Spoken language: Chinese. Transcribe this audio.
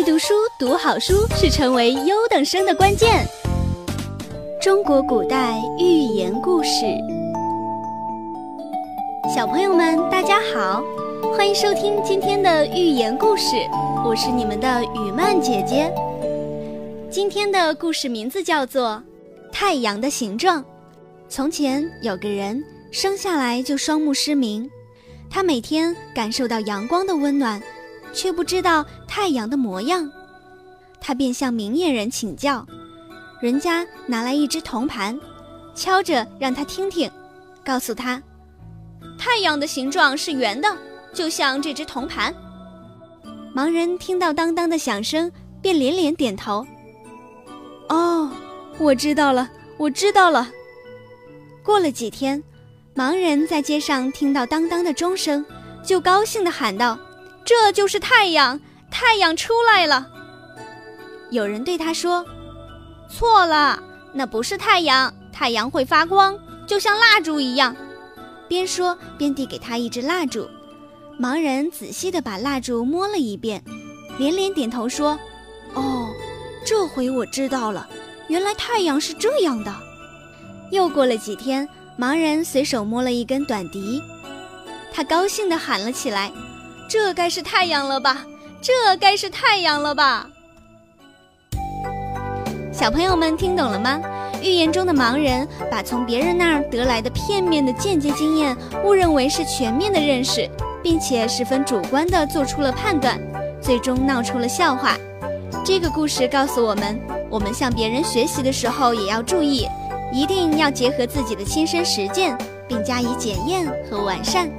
爱读书、读好书是成为优等生的关键。中国古代寓言故事，小朋友们大家好，欢迎收听今天的寓言故事，我是你们的雨曼姐姐。今天的故事名字叫做《太阳的形状》。从前有个人生下来就双目失明，他每天感受到阳光的温暖。却不知道太阳的模样，他便向明眼人请教。人家拿来一只铜盘，敲着让他听听，告诉他，太阳的形状是圆的，就像这只铜盘。盲人听到当当的响声，便连连点头。哦，我知道了，我知道了。过了几天，盲人在街上听到当当的钟声，就高兴地喊道。这就是太阳，太阳出来了。有人对他说：“错了，那不是太阳，太阳会发光，就像蜡烛一样。”边说边递给他一支蜡烛。盲人仔细地把蜡烛摸了一遍，连连点头说：“哦，这回我知道了，原来太阳是这样的。”又过了几天，盲人随手摸了一根短笛，他高兴地喊了起来。这该是太阳了吧？这该是太阳了吧？小朋友们听懂了吗？寓言中的盲人把从别人那儿得来的片面的间接经验误认为是全面的认识，并且十分主观地做出了判断，最终闹出了笑话。这个故事告诉我们，我们向别人学习的时候也要注意，一定要结合自己的亲身实践，并加以检验和完善。